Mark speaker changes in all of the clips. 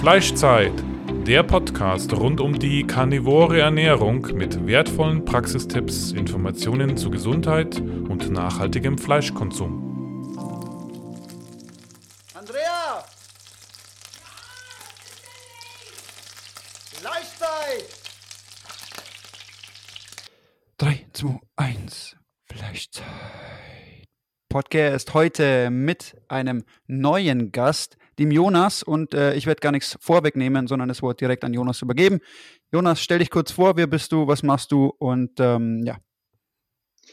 Speaker 1: Fleischzeit, der Podcast rund um die karnivore Ernährung mit wertvollen Praxistipps, Informationen zu Gesundheit und nachhaltigem Fleischkonsum.
Speaker 2: Andrea! Fleischzeit!
Speaker 3: 3, 2, 1, Fleischzeit. Podcast heute mit einem neuen Gast, dem Jonas. Und äh, ich werde gar nichts vorwegnehmen, sondern das Wort direkt an Jonas übergeben. Jonas, stell dich kurz vor, wer bist du, was machst du und ähm, ja.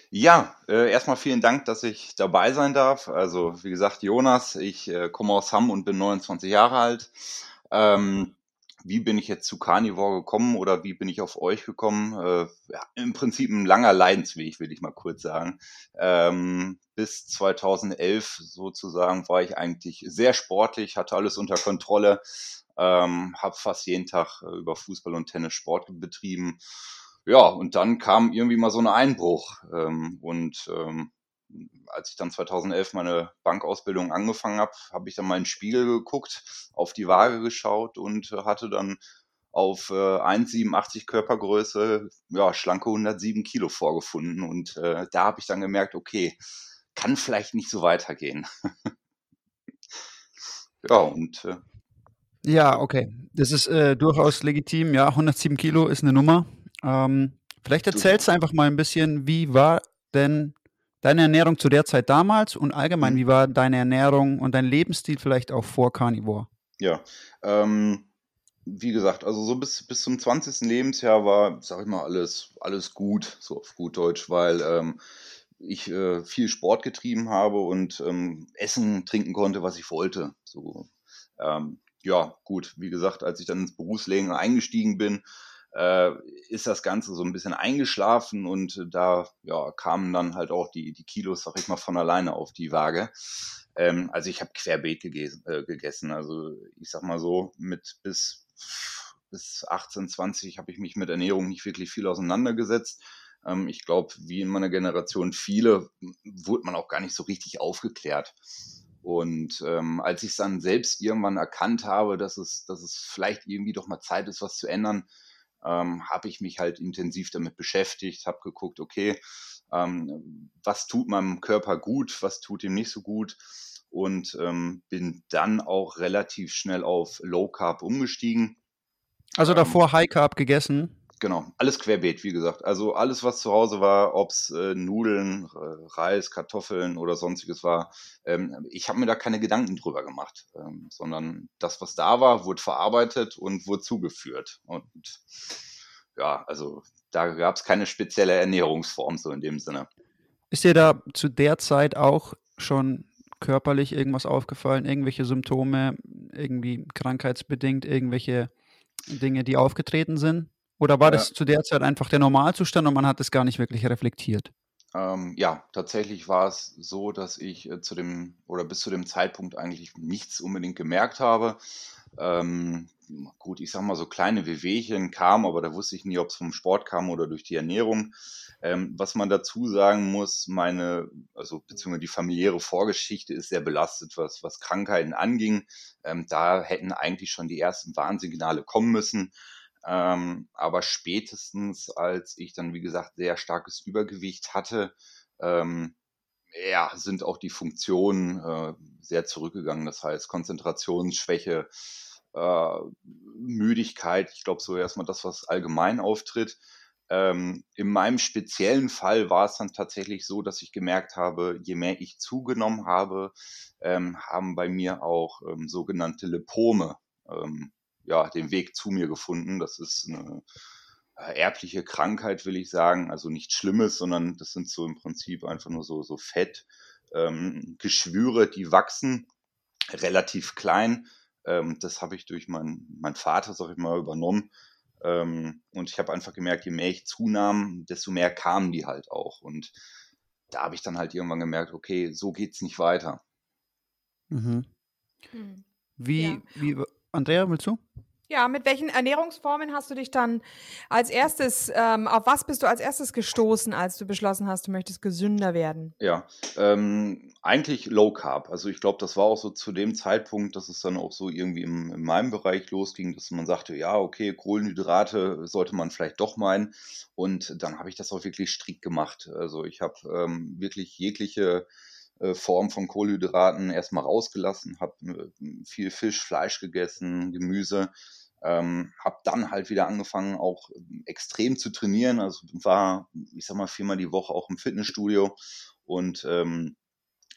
Speaker 4: Ja, äh, erstmal vielen Dank, dass ich dabei sein darf. Also wie gesagt, Jonas, ich äh, komme aus Hamm und bin 29 Jahre alt. Ähm, wie bin ich jetzt zu Carnivore gekommen oder wie bin ich auf euch gekommen? Äh, ja, Im Prinzip ein langer Leidensweg, will ich mal kurz sagen. Ähm, bis 2011 sozusagen war ich eigentlich sehr sportlich, hatte alles unter Kontrolle, ähm, habe fast jeden Tag äh, über Fußball und Tennis Sport betrieben. Ja, und dann kam irgendwie mal so ein Einbruch. Ähm, und ähm, als ich dann 2011 meine Bankausbildung angefangen habe, habe ich dann mal in den Spiegel geguckt, auf die Waage geschaut und hatte dann auf äh, 1,87 Körpergröße, ja, schlanke 107 Kilo vorgefunden. Und äh, da habe ich dann gemerkt, okay, kann vielleicht nicht so weitergehen. ja, und äh,
Speaker 3: Ja, okay. Das ist äh, durchaus legitim. Ja, 107 Kilo ist eine Nummer. Ähm, vielleicht erzählst du einfach mal ein bisschen, wie war denn deine Ernährung zu der Zeit damals und allgemein,
Speaker 4: Mhm.
Speaker 3: wie war deine Ernährung und dein Lebensstil vielleicht auch vor Carnivore?
Speaker 4: Ja, ähm, wie gesagt, also so bis, bis zum 20. Lebensjahr war, sag ich mal, alles, alles gut, so auf gut Deutsch, weil ähm, ich äh, viel Sport getrieben habe und ähm, essen, trinken konnte, was ich wollte. So, ähm, ja, gut, wie gesagt, als ich dann ins Berufsleben eingestiegen bin, äh, ist das Ganze so ein bisschen eingeschlafen und da ja, kamen dann halt auch die, die Kilos, sag ich mal, von alleine auf die Waage. Ähm, also ich habe querbeet gegessen, äh, gegessen. Also ich sag mal so, mit bis, bis 18, 20 habe ich mich mit Ernährung nicht wirklich viel auseinandergesetzt. Ähm, ich glaube, wie in meiner Generation viele, wurde man auch gar nicht so richtig aufgeklärt. Und ähm, als ich es dann selbst irgendwann erkannt habe, dass es, dass es vielleicht irgendwie doch mal Zeit ist, was zu ändern, ähm, habe ich mich halt intensiv damit beschäftigt, habe geguckt, okay, ähm, was tut meinem Körper gut, was tut ihm nicht so gut und ähm, bin dann auch relativ schnell auf Low Carb umgestiegen.
Speaker 3: Also
Speaker 4: Ähm,
Speaker 3: davor High Carb gegessen.
Speaker 4: Genau, alles querbeet, wie gesagt. Also alles, was zu Hause war, ob's äh, Nudeln, äh, Reis, Kartoffeln oder sonstiges war, ähm, ich habe mir da keine Gedanken drüber gemacht, ähm, sondern das, was da war, wurde verarbeitet und wurde zugeführt. Und ja, also da gab's keine spezielle Ernährungsform so in dem Sinne.
Speaker 3: Ist dir da zu der Zeit auch schon körperlich irgendwas aufgefallen, irgendwelche Symptome, irgendwie krankheitsbedingt, irgendwelche Dinge, die aufgetreten sind? Oder war das zu der Zeit einfach der Normalzustand und man hat es gar nicht wirklich reflektiert?
Speaker 4: Ähm, ja, tatsächlich war es so, dass ich äh, zu dem oder bis zu dem Zeitpunkt eigentlich nichts unbedingt gemerkt habe. Ähm, gut, ich sag mal, so kleine Wehwehchen kamen, aber da wusste ich nie, ob es vom Sport kam oder durch die Ernährung. Ähm, was man dazu sagen muss, meine, also beziehungsweise die familiäre Vorgeschichte ist sehr belastet, was, was Krankheiten anging. Ähm, da hätten eigentlich schon die ersten Warnsignale kommen müssen. Ähm, aber spätestens, als ich dann, wie gesagt, sehr starkes Übergewicht hatte, ähm, ja, sind auch die Funktionen äh, sehr zurückgegangen. Das heißt, Konzentrationsschwäche, äh, Müdigkeit, ich glaube so erstmal das, was allgemein auftritt. Ähm, in meinem speziellen Fall war es dann tatsächlich so, dass ich gemerkt habe, je mehr ich zugenommen habe, ähm, haben bei mir auch ähm, sogenannte Lipome ähm, ja, den Weg zu mir gefunden. Das ist eine äh, erbliche Krankheit, will ich sagen. Also nichts Schlimmes, sondern das sind so im Prinzip einfach nur so, so Fett, ähm, Geschwüre, die wachsen, relativ klein. Ähm, das habe ich durch meinen mein Vater, sag ich mal, übernommen. Ähm, und ich habe einfach gemerkt, je mehr ich zunahm, desto mehr kamen die halt auch. Und da habe ich dann halt irgendwann gemerkt, okay, so geht's nicht weiter.
Speaker 3: Mhm.
Speaker 5: Hm.
Speaker 3: Wie,
Speaker 5: Ja.
Speaker 3: wie, Andrea, willst du?
Speaker 5: Ja, mit welchen Ernährungsformen hast du dich dann als erstes, ähm, auf was bist du als erstes gestoßen, als du beschlossen hast, du möchtest gesünder werden?
Speaker 4: Ja, ähm, eigentlich Low Carb. Also ich glaube, das war auch so zu dem Zeitpunkt, dass es dann auch so irgendwie im, in meinem Bereich losging, dass man sagte, ja, okay, Kohlenhydrate sollte man vielleicht doch meinen. Und dann habe ich das auch wirklich strikt gemacht. Also ich habe ähm, wirklich jegliche Form von Kohlenhydraten erstmal rausgelassen, habe äh, viel Fisch, Fleisch gegessen, Gemüse, ähm, habe dann halt wieder angefangen, auch ähm, extrem zu trainieren. Also war, ich sag mal, viermal die Woche auch im Fitnessstudio und ähm,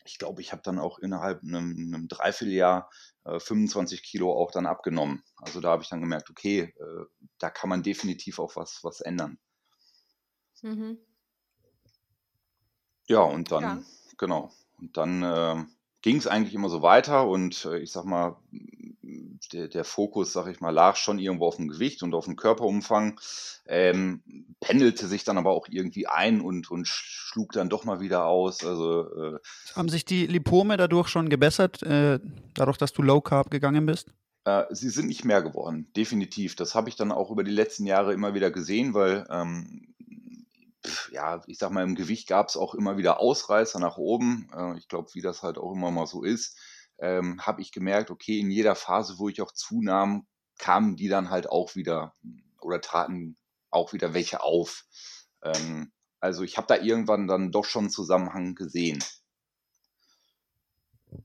Speaker 4: ich glaube, ich habe dann auch innerhalb einem, einem Dreivierteljahr äh, 25 Kilo auch dann abgenommen. Also da habe ich dann gemerkt, okay, äh, da kann man definitiv auch was, was ändern. Mhm. Ja, und dann, ja. genau. Und dann äh, ging es eigentlich immer so weiter und äh, ich sag mal, der, der Fokus, sag ich mal, lag schon irgendwo auf dem Gewicht und auf dem Körperumfang, ähm, pendelte sich dann aber auch irgendwie ein und, und schlug dann doch mal wieder aus. Also,
Speaker 3: äh, Haben sich die Lipome dadurch schon gebessert, äh, dadurch, dass du Low Carb gegangen bist?
Speaker 4: Äh, sie sind nicht mehr geworden, definitiv. Das habe ich dann auch über die letzten Jahre immer wieder gesehen, weil ähm, ja, ich sag mal, im Gewicht gab es auch immer wieder Ausreißer nach oben. Äh, ich glaube, wie das halt auch immer mal so ist, ähm, habe ich gemerkt, okay, in jeder Phase, wo ich auch zunahm, kamen die dann halt auch wieder oder traten auch wieder welche auf. Ähm, also ich habe da irgendwann dann doch schon einen Zusammenhang gesehen.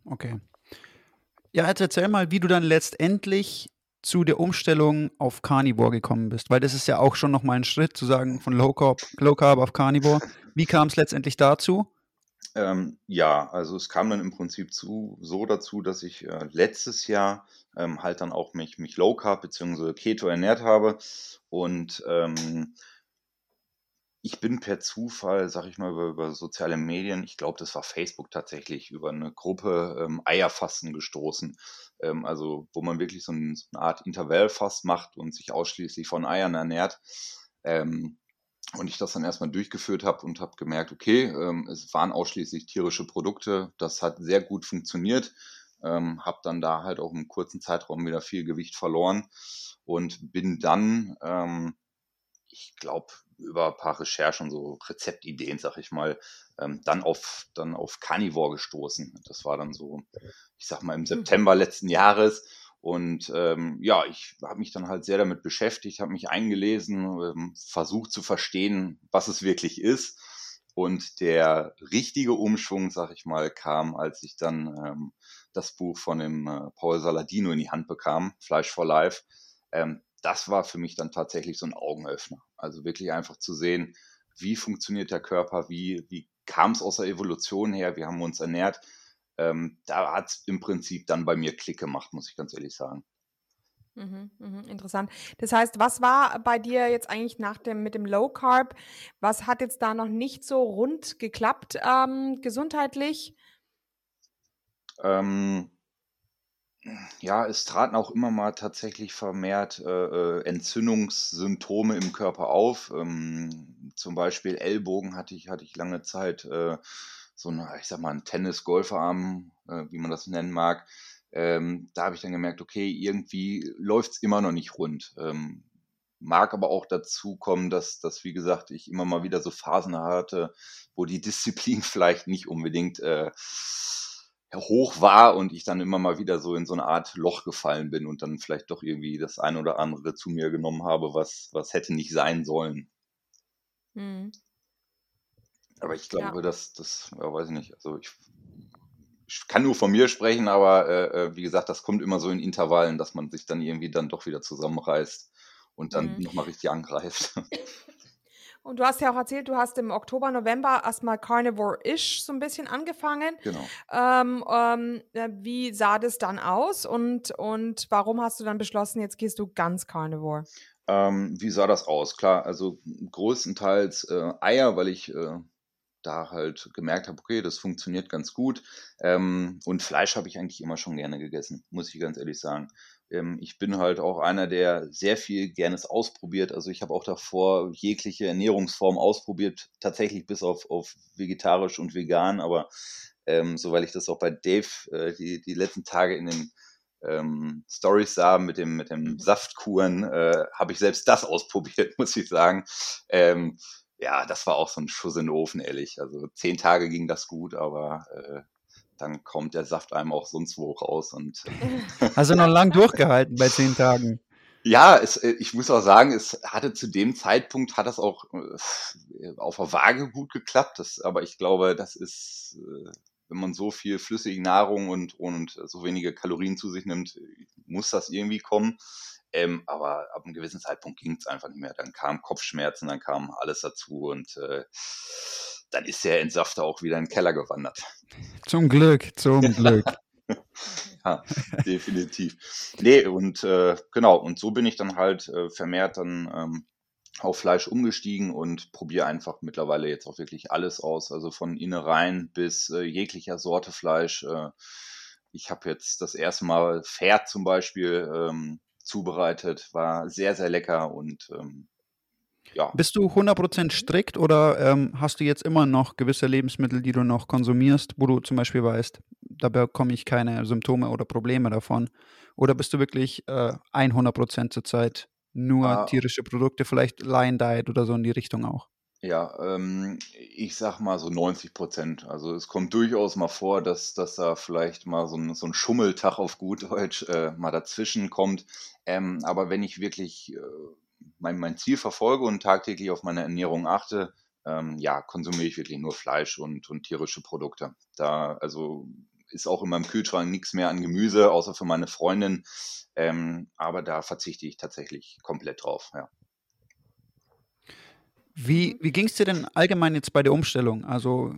Speaker 3: Okay. Ja, jetzt erzähl mal, wie du dann letztendlich zu der Umstellung auf Carnivore gekommen bist? Weil das ist ja auch schon nochmal ein Schritt, zu sagen, von Low Carb, Low Carb auf Carnivore. Wie kam es letztendlich dazu?
Speaker 4: Ähm, ja, also es kam dann im Prinzip zu, so dazu, dass ich äh, letztes Jahr ähm, halt dann auch mich, mich Low Carb bzw. Keto ernährt habe und ähm, ich bin per Zufall, sag ich mal, über, über soziale Medien, ich glaube, das war Facebook tatsächlich, über eine Gruppe ähm, Eierfasten gestoßen. Ähm, also, wo man wirklich so, ein, so, eine Art Intervallfast macht und sich ausschließlich von Eiern ernährt. Ähm, und ich das dann erstmal durchgeführt habe und habe gemerkt, okay, ähm, es waren ausschließlich tierische Produkte. Das hat sehr gut funktioniert. Ähm, habe dann da halt auch im kurzen Zeitraum wieder viel Gewicht verloren und bin dann, ähm, ich glaube, über ein paar Recherchen, so Rezeptideen, sag ich mal, ähm, dann auf dann auf Carnivore gestoßen. Das war dann so, ich sag mal, im hm. September letzten Jahres. Und ähm, ja, ich habe mich dann halt sehr damit beschäftigt, habe mich eingelesen, ähm, versucht zu verstehen, was es wirklich ist. Und der richtige Umschwung, sag ich mal, kam, als ich dann ähm, das Buch von dem äh, Paul Saladino in die Hand bekam, Fleisch for Life. Ähm, das war für mich dann tatsächlich so ein Augenöffner. Also wirklich einfach zu sehen, wie funktioniert der Körper, wie, wie kam es aus der Evolution her, wie haben wir uns ernährt. Ähm, da hat es im Prinzip dann bei mir Klick gemacht, muss ich ganz ehrlich sagen.
Speaker 5: Mhm, mhm, interessant. Das heißt, was war bei dir jetzt eigentlich nach dem mit dem Low Carb? Was hat jetzt da noch nicht so rund geklappt ähm, gesundheitlich?
Speaker 4: Ähm, ja, es traten auch immer mal tatsächlich vermehrt äh, äh, Entzündungssymptome im Körper auf. Ähm, zum Beispiel Ellbogen hatte ich, hatte ich lange Zeit äh, so ein, ich sag mal, ein Tennis-Golferarm, äh, wie man das nennen mag. Ähm, da habe ich dann gemerkt, okay, irgendwie läuft es immer noch nicht rund. Ähm, mag aber auch dazu kommen, dass, dass, wie gesagt, ich immer mal wieder so Phasen hatte, wo die Disziplin vielleicht nicht unbedingt äh, hoch war und ich dann immer mal wieder so in so eine Art Loch gefallen bin und dann vielleicht doch irgendwie das eine oder andere zu mir genommen habe, was, was hätte nicht sein sollen. Mhm. Aber ich glaube, ja. dass das, ja, weiß ich nicht, also ich, ich kann nur von mir sprechen, aber äh, äh wie gesagt, das kommt immer so in Intervallen, dass man sich dann irgendwie dann doch wieder zusammenreißt und dann mhm. nochmal richtig angreift.
Speaker 5: Und du hast ja auch erzählt, du hast im Oktober, November erstmal Carnivore-ish so ein bisschen angefangen.
Speaker 4: Genau.
Speaker 5: Ähm, ähm, wie sah das dann aus und, und warum hast du dann beschlossen, jetzt gehst du ganz Carnivore?
Speaker 4: Ähm, wie sah das aus? Klar, also größtenteils äh, Eier, weil ich äh, da halt gemerkt habe, okay, das funktioniert ganz gut. Ähm, und Fleisch habe ich eigentlich immer schon gerne gegessen, muss ich ganz ehrlich sagen. Ähm, ich bin halt auch einer, der sehr viel Gernes ausprobiert. Also ich habe auch davor jegliche Ernährungsform ausprobiert, tatsächlich bis auf, auf vegetarisch und vegan. Aber ähm, so weil ich das auch bei Dave äh, die, die letzten Tage in den ähm, Stories sah mit dem, mit dem mhm. Saftkuren, äh, habe ich selbst das ausprobiert, muss ich sagen. Ähm, ja, das war auch so ein Schuss in den Ofen, ehrlich. Also zehn Tage ging das gut, aber äh, dann kommt der Saft einem auch sonst wo raus. Und,
Speaker 3: äh, Hast du noch lang durchgehalten bei zehn Tagen?
Speaker 4: Ja, es, äh, ich muss auch sagen, es hatte zu dem Zeitpunkt hat das auch äh, auf der Waage gut geklappt. Das, aber ich glaube, das ist, wenn man so viel flüssige Nahrung und, und so wenige Kalorien zu sich nimmt, muss das irgendwie kommen. Ähm, aber ab einem gewissen Zeitpunkt ging es einfach nicht mehr. Dann kamen Kopfschmerzen, dann kam alles dazu und äh, dann ist der Entsafter auch wieder in den Keller gewandert.
Speaker 3: Zum Glück, zum Glück.
Speaker 4: ja, definitiv. Nee, und äh, genau, und so bin ich dann halt äh, vermehrt dann ähm, auf Fleisch umgestiegen und probiere einfach mittlerweile jetzt auch wirklich alles aus, also von Innereien bis äh, jeglicher Sorte Fleisch. Äh, ich habe jetzt das erste Mal Pferd zum Beispiel ähm, zubereitet, war sehr, sehr lecker und ähm, ja.
Speaker 3: Bist du 100% strikt oder ähm, hast du jetzt immer noch gewisse Lebensmittel, die du noch konsumierst, wo du zum Beispiel weißt, da bekomme ich keine Symptome oder Probleme davon? Oder bist du wirklich äh, 100% zurzeit nur ah. tierische Produkte, vielleicht Lion Diet oder so in die Richtung auch?
Speaker 4: Ja, ähm, ich sag mal so 90 Prozent. Also es kommt durchaus mal vor, dass, dass da vielleicht mal so ein, so ein Schummeltag auf gut Deutsch äh, mal dazwischen kommt. Ähm, aber wenn ich wirklich äh, mein, mein Ziel verfolge und tagtäglich auf meine Ernährung achte, ähm, ja, konsumiere ich wirklich nur Fleisch und, und tierische Produkte. Da, also ist auch in meinem Kühlschrank nichts mehr an Gemüse, außer für meine Freundin. Ähm, aber da verzichte ich tatsächlich komplett drauf, ja.
Speaker 3: Wie, wie ging es dir denn allgemein jetzt bei der Umstellung? Also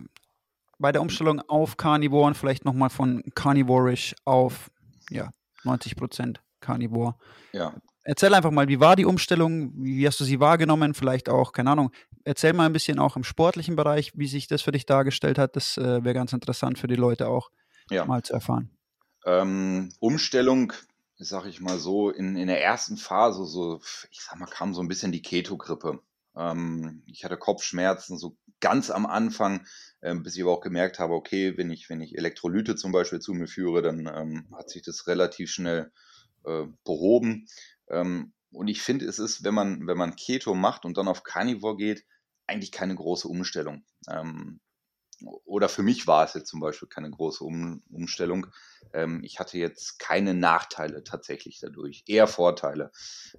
Speaker 3: bei der Umstellung auf Carnivoren, vielleicht nochmal von Carnivorisch auf ja, 90 Prozent Carnivore.
Speaker 4: Ja.
Speaker 3: Erzähl einfach mal, wie war die Umstellung? Wie hast du sie wahrgenommen? Vielleicht auch, keine Ahnung. Erzähl mal ein bisschen auch im sportlichen Bereich, wie sich das für dich dargestellt hat. Das äh, wäre ganz interessant für die Leute auch ja. mal zu erfahren.
Speaker 4: Ähm, Umstellung, sag ich mal so, in, in der ersten Phase, so, ich sag mal, kam so ein bisschen die Keto-Grippe. Ähm, ich hatte Kopfschmerzen so ganz am Anfang, ähm, bis ich aber auch gemerkt habe, okay, wenn ich, wenn ich Elektrolyte zum Beispiel zu mir führe, dann ähm, hat sich das relativ schnell äh, behoben. Ähm, und ich finde, es ist, wenn man, wenn man Keto macht und dann auf Carnivore geht, eigentlich keine große Umstellung. Ähm, oder für mich war es jetzt zum Beispiel keine große um Umstellung. Ähm, ich hatte jetzt keine Nachteile tatsächlich dadurch, eher Vorteile.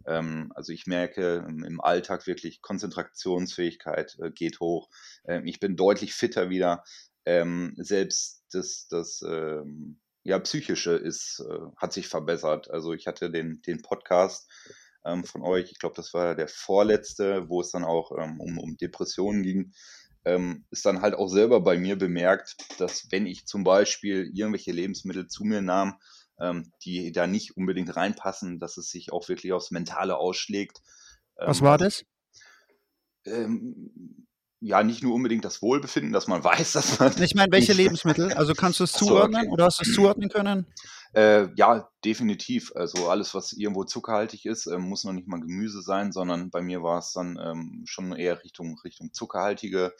Speaker 4: Ähm, also ich merke im Alltag wirklich Konzentrationsfähigkeit äh, geht hoch. Ähm, ich bin deutlich fitter wieder. Ähm, selbst das, das ähm, ja, psychische ist, äh, hat sich verbessert. Also ich hatte den, den Podcast ähm, von euch, ich glaube, das war der vorletzte, wo es dann auch um, um Depressionen ging ähm, ist dann halt auch selber bei mir bemerkt, dass wenn ich zum Beispiel irgendwelche Lebensmittel zu mir nahm, ähm, die da nicht unbedingt reinpassen, dass es sich auch wirklich aufs Mentale ausschlägt.
Speaker 3: Ähm, Was war das?
Speaker 4: Ähm, ja, nicht nur unbedingt das Wohlbefinden, dass man weiß, dass man.
Speaker 3: Ich meine, welche Lebensmittel? Also kannst du es zuordnen okay. oder hast du es zuordnen können?
Speaker 4: Äh, ja, definitiv. Also alles, was irgendwo zuckerhaltig ist, äh, muss noch nicht mal Gemüse sein, sondern bei mir war es dann ähm, schon eher Richtung, Richtung zuckerhaltige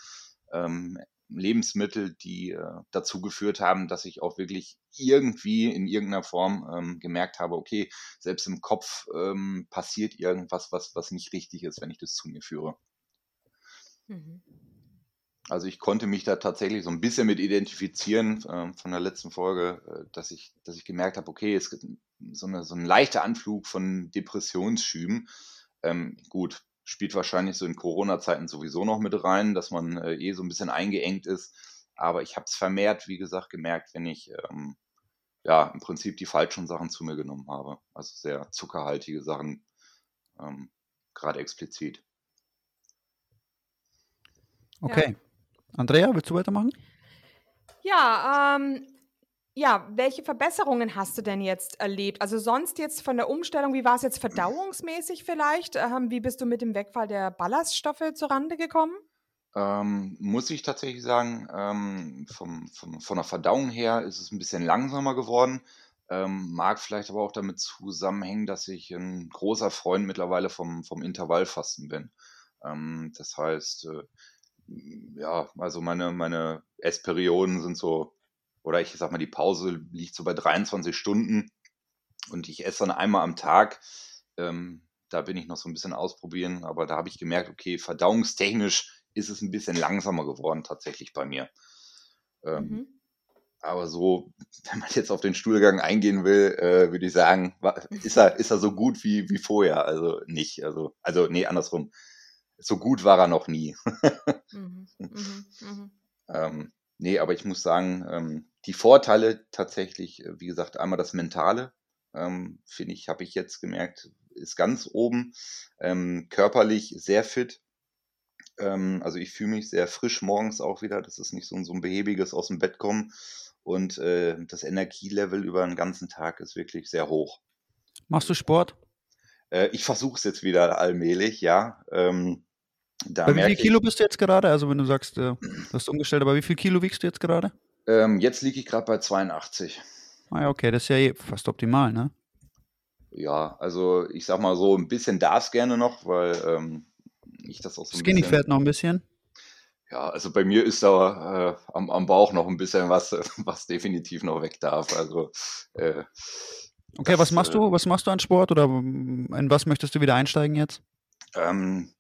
Speaker 4: ähm, Lebensmittel, die äh, dazu geführt haben, dass ich auch wirklich irgendwie in irgendeiner Form ähm, gemerkt habe, okay, selbst im Kopf ähm, passiert irgendwas, was, was nicht richtig ist, wenn ich das zu mir führe. Mhm. Also ich konnte mich da tatsächlich so ein bisschen mit identifizieren äh, von der letzten Folge, äh, dass ich, dass ich gemerkt habe, okay, es gibt so, eine, so ein leichter Anflug von Depressionsschüben. Ähm, gut, spielt wahrscheinlich so in Corona-Zeiten sowieso noch mit rein, dass man äh, eh so ein bisschen eingeengt ist. Aber ich habe es vermehrt, wie gesagt, gemerkt, wenn ich ähm, ja im Prinzip die falschen Sachen zu mir genommen habe. Also sehr zuckerhaltige Sachen, ähm, gerade explizit.
Speaker 3: Okay. Ja. Andrea, willst du weitermachen?
Speaker 5: Ja, ähm, ja, welche Verbesserungen hast du denn jetzt erlebt? Also sonst jetzt von der Umstellung, wie war es jetzt verdauungsmäßig vielleicht? Ähm, wie bist du mit dem Wegfall der Ballaststoffe zurande gekommen?
Speaker 4: Ähm, muss ich tatsächlich sagen, ähm, vom, vom, von der Verdauung her ist es ein bisschen langsamer geworden. Ähm, mag vielleicht aber auch damit zusammenhängen, dass ich ein großer Freund mittlerweile vom, vom Intervallfasten bin. Ähm, das heißt, äh, ja, also meine, meine Essperioden sind so, oder ich sag mal, die Pause liegt so bei 23 Stunden. und ich esse dann einmal am Tag. Ähm, da bin ich noch so ein bisschen ausprobieren, aber da habe ich gemerkt, okay, verdauungstechnisch ist es ein bisschen langsamer geworden tatsächlich bei mir. Ähm, mhm. Aber so, wenn man jetzt auf den Stuhlgang eingehen will, äh, würde ich sagen, ist er, ist er so gut wie, wie vorher? Also nicht. Also, also nee, andersrum. So gut war er noch nie. mhm. Mhm. Mhm. Ähm, nee, aber ich muss sagen, ähm, die Vorteile tatsächlich, äh, wie gesagt, einmal das Mentale, ähm, finde ich, habe ich jetzt gemerkt, ist ganz oben. Ähm, körperlich sehr fit. Ähm, also ich fühle mich sehr frisch morgens auch wieder. Das ist nicht so, so ein behäbiges aus dem Bett kommen. Und äh, das Energielevel über den ganzen Tag ist wirklich sehr hoch.
Speaker 3: Machst du Sport?
Speaker 4: Äh, ich versuche es jetzt wieder allmählich, ja. Ähm,
Speaker 3: Bei wie viel Kilo bist du jetzt gerade? Also wenn du sagst, äh, du hast umgestellt, aber wie viel Kilo wiegst du jetzt gerade?
Speaker 4: Ähm, jetzt liege ich gerade bei 82.
Speaker 3: Ah ja, okay, das ist ja eh fast optimal, ne?
Speaker 4: Ja, also ich sag mal so, ein bisschen darf es gerne noch, weil ähm, ich das auch so
Speaker 3: ein Skinny bisschen... Fett noch ein bisschen?
Speaker 4: Ja, also bei mir ist da äh, am, am, Bauch noch ein bisschen was, was definitiv noch weg darf. Also äh,
Speaker 3: Okay, das, was machst du? Äh was machst du an Sport oder in was möchtest du wieder einsteigen jetzt?
Speaker 4: Ähm,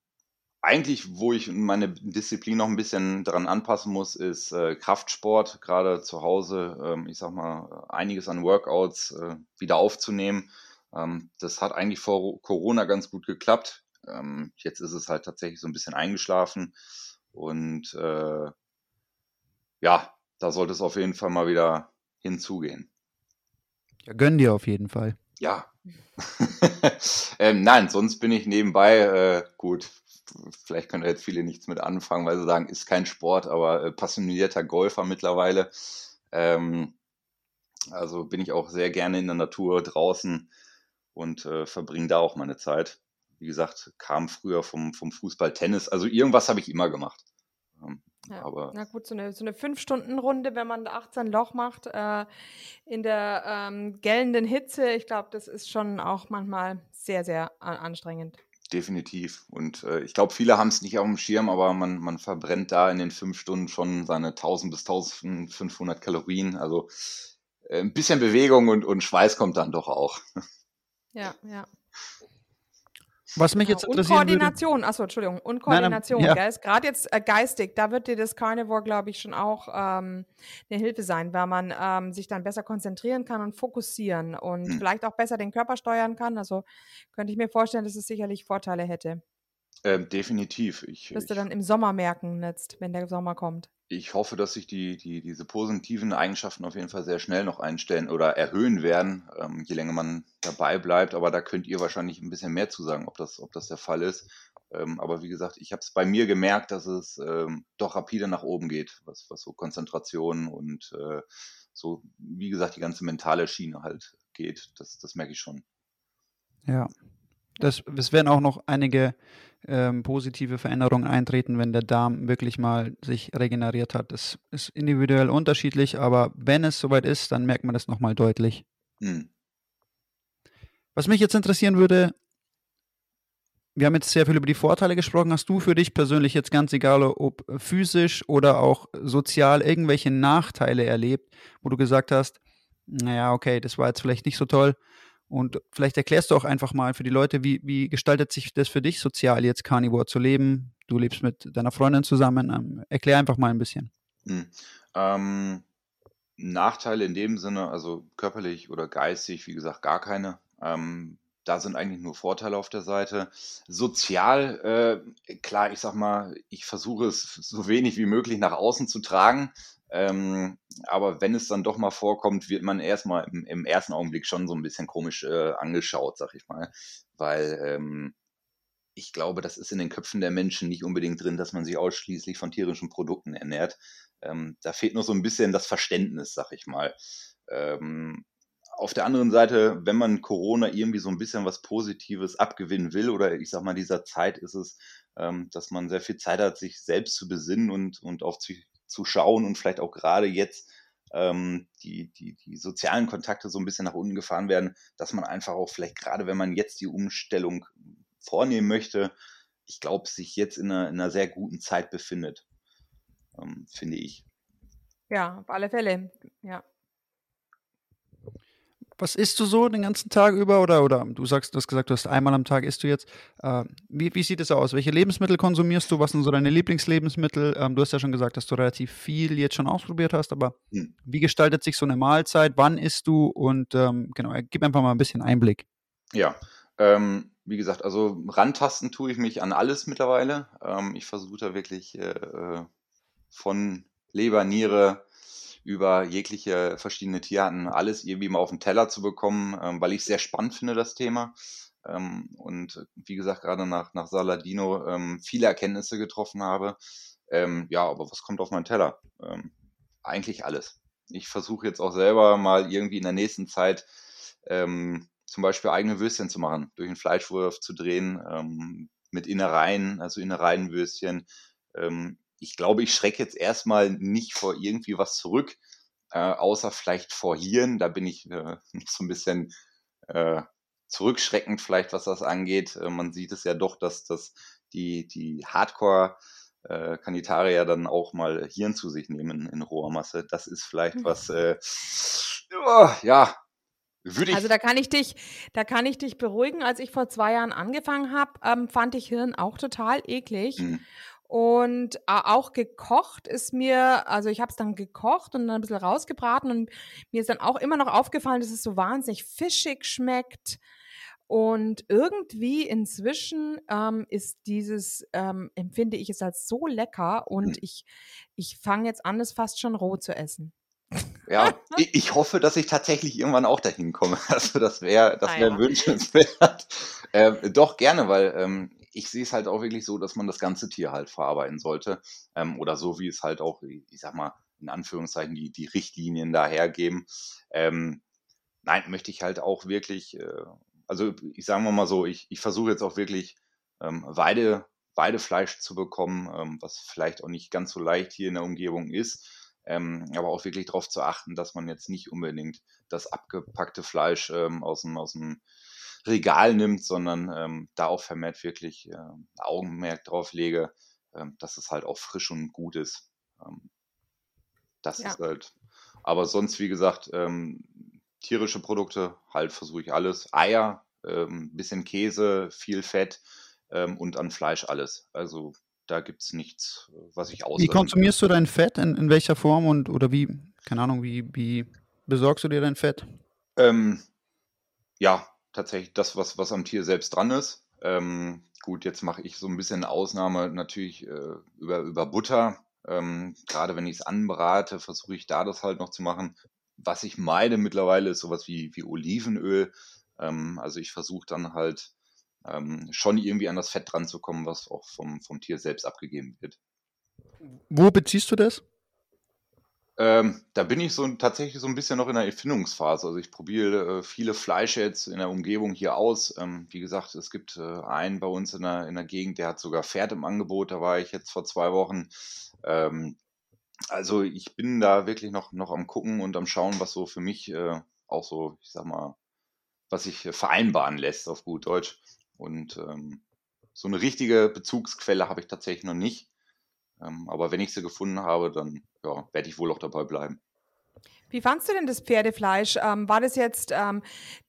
Speaker 4: eigentlich, wo ich meine Disziplin noch ein bisschen daran anpassen muss, ist äh, Kraftsport, gerade zu Hause, ähm, ich sag mal, einiges an Workouts äh, wieder aufzunehmen. Ähm, das hat eigentlich vor Corona ganz gut geklappt. Ähm, jetzt ist es halt tatsächlich so ein bisschen eingeschlafen. Und äh, ja, da sollte es auf jeden Fall mal wieder hinzugehen.
Speaker 3: Ja, gönn dir auf jeden Fall.
Speaker 4: Ja. ähm, nein, sonst bin ich nebenbei, äh, gut, vielleicht können jetzt viele nichts mit anfangen, weil sie sagen, ist kein Sport, aber äh, passionierter Golfer mittlerweile. Ähm, also bin ich auch sehr gerne in der Natur draußen und äh, verbringe da auch meine Zeit. Wie gesagt, kam früher vom, vom Fußball, Tennis, also irgendwas habe ich immer gemacht.
Speaker 5: Ähm, ja. Aber Na gut, so eine, so eine Fünf-Stunden-Runde, wenn man 18 Loch macht, äh, in der ähm, gellenden Hitze, ich glaube, das ist schon auch manchmal sehr, sehr anstrengend.
Speaker 4: Definitiv. Und äh, ich glaube, viele haben es nicht auf dem Schirm, aber man, man verbrennt da in den fünf Stunden schon seine 1000 bis 1500 Kalorien. Also äh, ein bisschen Bewegung und, und Schweiß kommt dann doch auch.
Speaker 5: Ja, ja.
Speaker 3: Was mich jetzt interessiert.
Speaker 5: Und Koordination, achso, Entschuldigung, und Koordination, nein, nein, ja. Gerade jetzt äh, geistig, da wird dir das Carnivore, glaube ich, schon auch ähm, eine Hilfe sein, weil man ähm, sich dann besser konzentrieren kann und fokussieren und hm. vielleicht auch besser den Körper steuern kann. Also könnte ich mir vorstellen, dass es sicherlich Vorteile hätte.
Speaker 4: Ähm, definitiv. Ich,
Speaker 5: Wirst du dann im Sommer merken, jetzt, wenn der Sommer kommt
Speaker 4: ich hoffe, dass sich die, die, diese positiven Eigenschaften auf jeden Fall sehr schnell noch einstellen oder erhöhen werden, ähm, je länger man dabei bleibt. Aber da könnt ihr wahrscheinlich ein bisschen mehr zu sagen, ob das, ob das der Fall ist. Ähm, aber wie gesagt, ich habe es bei mir gemerkt, dass es ähm, doch rapide nach oben geht, was, was so Konzentration und äh, so, wie gesagt, die ganze mentale Schiene halt geht. Das, das merke ich schon.
Speaker 3: Ja, das, es werden auch noch einige ähm, positive Veränderungen eintreten, wenn der Darm wirklich mal sich regeneriert hat. Das ist individuell unterschiedlich, aber wenn es soweit ist, dann merkt man das nochmal deutlich. Hm. Was mich jetzt interessieren würde, wir haben jetzt sehr viel über die Vorteile gesprochen. Hast du für dich persönlich jetzt ganz egal, ob physisch oder auch sozial irgendwelche Nachteile erlebt, wo du gesagt hast, naja, okay, das war jetzt vielleicht nicht so toll, und vielleicht erklärst du auch einfach mal für die Leute, wie, wie gestaltet sich das für dich sozial, jetzt Carnivore zu leben? Du lebst mit deiner Freundin zusammen. Ähm, erklär einfach mal ein bisschen.
Speaker 4: Hm. Ähm, Nachteile in dem Sinne, also körperlich oder geistig, wie gesagt, gar keine. Ähm, da sind eigentlich nur Vorteile auf der Seite. Sozial, äh, klar, ich sag mal, ich versuche es so wenig wie möglich nach außen zu tragen. Ähm, aber wenn es dann doch mal vorkommt, wird man erstmal im, im ersten Augenblick schon so ein bisschen komisch äh, angeschaut, sag ich mal. Weil ähm, ich glaube, das ist in den Köpfen der Menschen nicht unbedingt drin, dass man sich ausschließlich von tierischen Produkten ernährt. Ähm, da fehlt noch so ein bisschen das Verständnis, sag ich mal. Ähm, auf der anderen Seite, wenn man Corona irgendwie so ein bisschen was Positives abgewinnen will, oder ich sag mal, dieser Zeit ist es, ähm, dass man sehr viel Zeit hat, sich selbst zu besinnen und, und auf zu schauen und vielleicht auch gerade jetzt ähm, die, die, die sozialen Kontakte so ein bisschen nach unten gefahren werden, dass man einfach auch vielleicht gerade, wenn man jetzt die Umstellung vornehmen möchte, ich glaube, sich jetzt in einer, in einer sehr guten Zeit befindet, ähm, finde ich.
Speaker 5: Ja, auf alle Fälle, ja.
Speaker 3: Was isst du so den ganzen Tag über? Oder, oder du sagst, du hast gesagt, du hast einmal am Tag isst du jetzt. Äh, wie, wie sieht es aus? Welche Lebensmittel konsumierst du? Was sind so deine Lieblingslebensmittel? Ähm, du hast ja schon gesagt, dass du relativ viel jetzt schon ausprobiert hast, aber hm. wie gestaltet sich so eine Mahlzeit? Wann isst du? Und ähm, genau, gib einfach mal ein bisschen Einblick.
Speaker 4: Ja, ähm, wie gesagt, also rantasten tue ich mich an alles mittlerweile. Ähm, ich versuche da wirklich äh, äh von Leber, Niere, über jegliche verschiedene Tierarten alles irgendwie mal auf den Teller zu bekommen, ähm, weil ich sehr spannend finde, das Thema. Ähm, und wie gesagt, gerade nach, nach Saladino ähm, viele Erkenntnisse getroffen habe. Ähm, ja, aber was kommt auf meinen Teller? Ähm, eigentlich alles. Ich versuche jetzt auch selber mal irgendwie in der nächsten Zeit ähm, zum Beispiel eigene Würstchen zu machen, durch einen Fleischwurf zu drehen, mit Innereien, also Innereienwürstchen. Ähm, ich glaube, ich schrecke jetzt erstmal nicht vor irgendwie was zurück, äh, außer vielleicht vor Hirn. Da bin ich äh, so ein bisschen äh, zurückschreckend vielleicht, was das angeht. Äh, man sieht es ja doch, dass, dass die, die Hardcore äh, Kanitarier dann auch mal Hirn zu sich nehmen in, in roher Masse. Das ist vielleicht mhm. was, äh, oh, ja, würde ich.
Speaker 5: Also da kann ich dich, da kann ich dich beruhigen. Als ich vor zwei Jahren angefangen habe, ähm, fand ich Hirn auch total eklig. Mhm. Und äh, auch gekocht ist mir, also ich habe es dann gekocht und dann ein bisschen rausgebraten und mir ist dann auch immer noch aufgefallen, dass es so wahnsinnig fischig schmeckt. Und irgendwie inzwischen ähm, ist dieses, ähm, empfinde ich es als so lecker und hm. ich, ich fange jetzt an, es fast schon roh zu essen.
Speaker 4: Ja, ich hoffe, dass ich tatsächlich irgendwann auch dahin komme. Also das wäre das wäre wünschenswert. Ähm, doch gerne, weil ähm, ich sehe es halt auch wirklich so, dass man das ganze Tier halt verarbeiten sollte. Ähm, oder so, wie es halt auch, ich sag mal, in Anführungszeichen die, die Richtlinien dahergeben. Ähm, nein, möchte ich halt auch wirklich, äh, also ich sage mal so, ich, ich versuche jetzt auch wirklich ähm, Weide, Weidefleisch zu bekommen, ähm, was vielleicht auch nicht ganz so leicht hier in der Umgebung ist. Ähm, aber auch wirklich darauf zu achten, dass man jetzt nicht unbedingt das abgepackte Fleisch ähm, aus dem, aus dem Regal nimmt, sondern ähm, da auch vermehrt wirklich äh, Augenmerk drauf lege, ähm, dass es halt auch frisch und gut ist. Ähm, das ja. ist halt. Aber sonst, wie gesagt, ähm, tierische Produkte, halt versuche ich alles. Eier, ähm, bisschen Käse, viel Fett ähm, und an Fleisch alles. Also da gibt es nichts, was ich
Speaker 3: auslasse. Wie konsumierst du dein Fett? In, in welcher Form und oder wie, keine Ahnung, wie, wie besorgst du dir dein Fett?
Speaker 4: Ähm, ja, tatsächlich das, was, was am Tier selbst dran ist. Ähm, gut, jetzt mache ich so ein bisschen Ausnahme natürlich äh, über, über Butter. Ähm, Gerade wenn ich es anbrate, versuche ich da das halt noch zu machen. Was ich meide mittlerweile ist sowas wie, wie Olivenöl. Ähm, also ich versuche dann halt ähm, schon irgendwie an das Fett dran zu kommen, was auch vom, vom Tier selbst abgegeben wird.
Speaker 3: Wo beziehst du das?
Speaker 4: Ähm, da bin ich so tatsächlich so ein bisschen noch in der Erfindungsphase. Also ich probiere äh, viele Fleische jetzt in der Umgebung hier aus. Ähm, wie gesagt, es gibt äh, einen bei uns in der, in der Gegend, der hat sogar Pferd im Angebot. Da war ich jetzt vor zwei Wochen. Ähm, also ich bin da wirklich noch, noch am gucken und am schauen, was so für mich äh, auch so, ich sag mal, was sich vereinbaren lässt auf gut Deutsch. Und ähm, so eine richtige Bezugsquelle habe ich tatsächlich noch nicht. Ähm, aber wenn ich sie gefunden habe, dann ja, werde ich wohl auch dabei bleiben.
Speaker 5: Wie fandst du denn das Pferdefleisch? Ähm, war das jetzt ähm,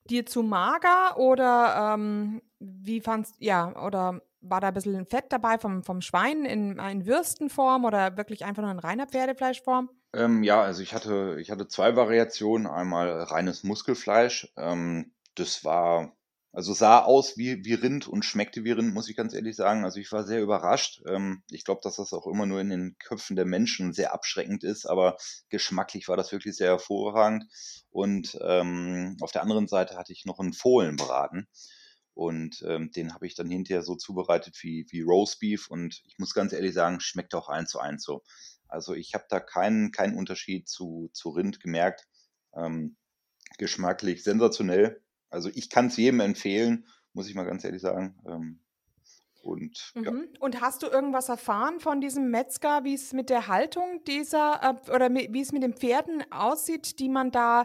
Speaker 5: dir zu mager oder ähm, wie fandst ja oder war da ein bisschen Fett dabei vom, vom Schwein in, in Würstenform oder wirklich einfach nur in reiner Pferdefleischform?
Speaker 4: Ähm, ja, also ich hatte, ich hatte zwei Variationen. Einmal reines Muskelfleisch. Ähm, das war also sah aus wie, wie Rind und schmeckte wie Rind, muss ich ganz ehrlich sagen. Also ich war sehr überrascht. Ähm, ich glaube, dass das auch immer nur in den Köpfen der Menschen sehr abschreckend ist, aber geschmacklich war das wirklich sehr hervorragend. Und ähm, auf der anderen Seite hatte ich noch einen Fohlen beraten. Und ähm, den habe ich dann hinterher so zubereitet wie, wie Roastbeef. Und ich muss ganz ehrlich sagen, schmeckt auch eins zu eins so. Also ich habe da keinen, keinen Unterschied zu, zu Rind gemerkt. Ähm, geschmacklich sensationell also ich kann es jedem empfehlen, muss ich mal ganz ehrlich sagen. Ähm, und,
Speaker 5: mhm. ja. und hast du irgendwas erfahren von diesem Metzger, wie es mit der Haltung dieser äh, oder wie es mit den Pferden aussieht, die man da,